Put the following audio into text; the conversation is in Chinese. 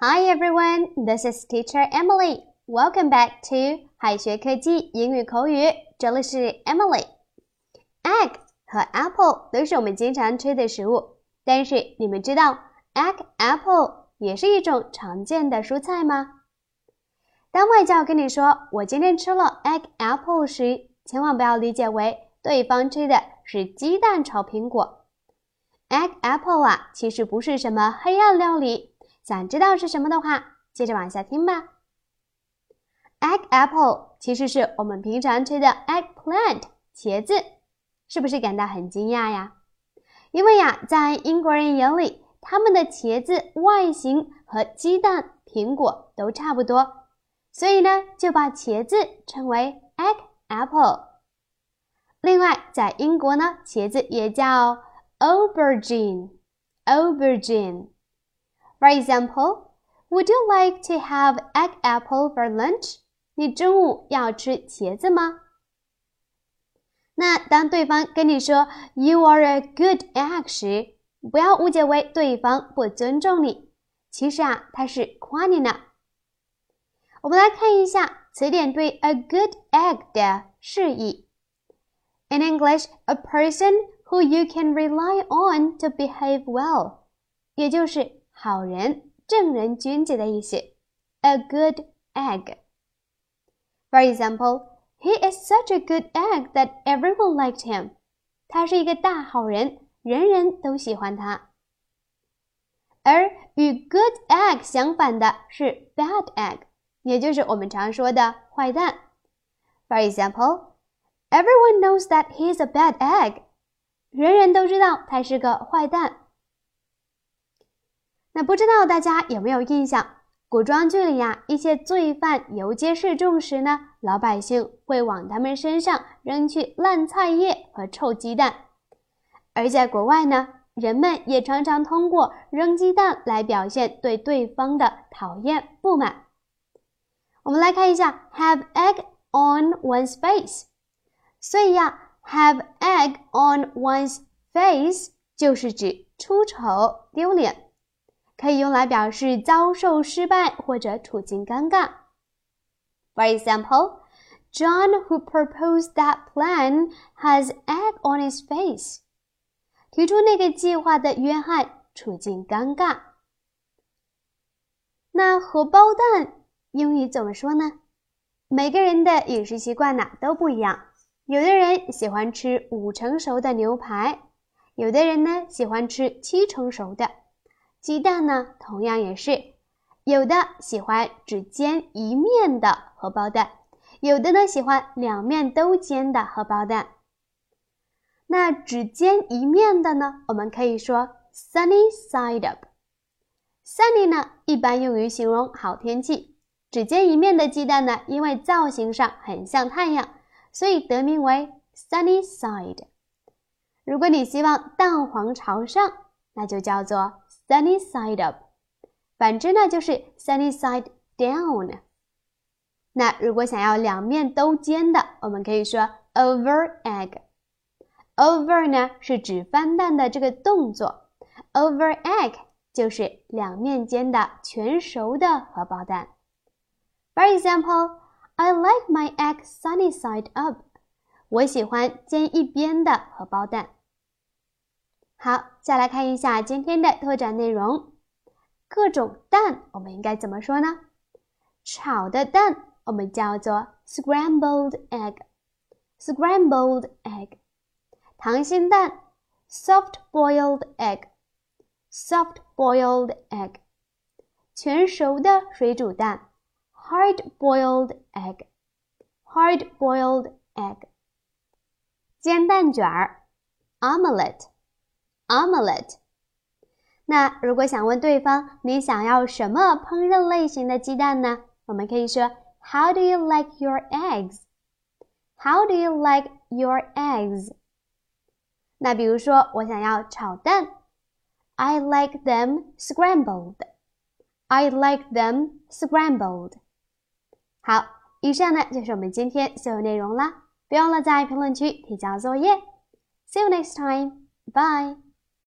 Hi everyone, this is Teacher Emily. Welcome back to 海学科技英语口语。这里是 Emily。Egg 和 apple 都是我们经常吃的食物，但是你们知道 egg apple 也是一种常见的蔬菜吗？当外教跟你说我今天吃了 egg apple 时，千万不要理解为对方吃的是鸡蛋炒苹果。egg apple 啊，其实不是什么黑暗料理。想知道是什么的话，接着往下听吧。Egg apple 其实是我们平常吃的 eggplant 茄子，是不是感到很惊讶呀？因为呀，在英国人眼里，他们的茄子外形和鸡蛋、苹果都差不多，所以呢，就把茄子称为 egg apple。另外，在英国呢，茄子也叫 aubergine，aubergine。For example, would you like to have egg apple for lunch? 你中午要吃茄子吗？那当对方跟你说 "You are a good egg" 时，不要误解为对方不尊重你，其实啊，他是夸你呢。我们来看一下词典对 "a good egg" 的释义。In English, a person who you can rely on to behave well，也就是 好人、正人君子的意思。A good egg. For example, he is such a good egg that everyone liked him. 他是一个大好人，人人都喜欢他。而与 good egg 相反的是 bad egg，也就是我们常说的坏蛋。For example, everyone knows that he is a bad egg. 人人都知道他是个坏蛋。 那不知道大家有没有印象？古装剧里呀，一些罪犯游街示众时呢，老百姓会往他们身上扔去烂菜叶和臭鸡蛋。而在国外呢，人们也常常通过扔鸡蛋来表现对对方的讨厌不满。我们来看一下，have egg on one's face。所以呀，have egg on one's face 就是指出丑丢脸。可以用来表示遭受失败或者处境尴尬。For example, John, who proposed that plan, has egg on his face. 提出那个计划的约翰处境尴尬。那荷包蛋英语怎么说呢？每个人的饮食习惯呢都不一样。有的人喜欢吃五成熟的牛排，有的人呢喜欢吃七成熟的。鸡蛋呢，同样也是，有的喜欢只煎一面的荷包蛋，有的呢喜欢两面都煎的荷包蛋。那只煎一面的呢，我们可以说 sunny side up。sunny 呢，一般用于形容好天气。只煎一面的鸡蛋呢，因为造型上很像太阳，所以得名为 sunny side。如果你希望蛋黄朝上，那就叫做。Sunny side up，反之呢就是 sunny side down。那如果想要两面都煎的，我们可以说 over egg。over 呢是指翻蛋的这个动作，over egg 就是两面煎的全熟的荷包蛋。For example, I like my egg sunny side up。我喜欢煎一边的荷包蛋。好，再来看一下今天的拓展内容。各种蛋我们应该怎么说呢？炒的蛋我们叫做 scrambled egg，scrambled egg。溏心蛋 soft boiled egg，soft boiled egg。全熟的水煮蛋 hard boiled egg，hard boiled egg。煎蛋卷儿 omelette。omelette。那如果想问对方你想要什么烹饪类型的鸡蛋呢？我们可以说 How do you like your eggs? How do you like your eggs? 那比如说我想要炒蛋，I like them scrambled. I like them scrambled. 好，以上呢就是我们今天所有内容啦。别忘了在评论区提交作业。See you next time. Bye.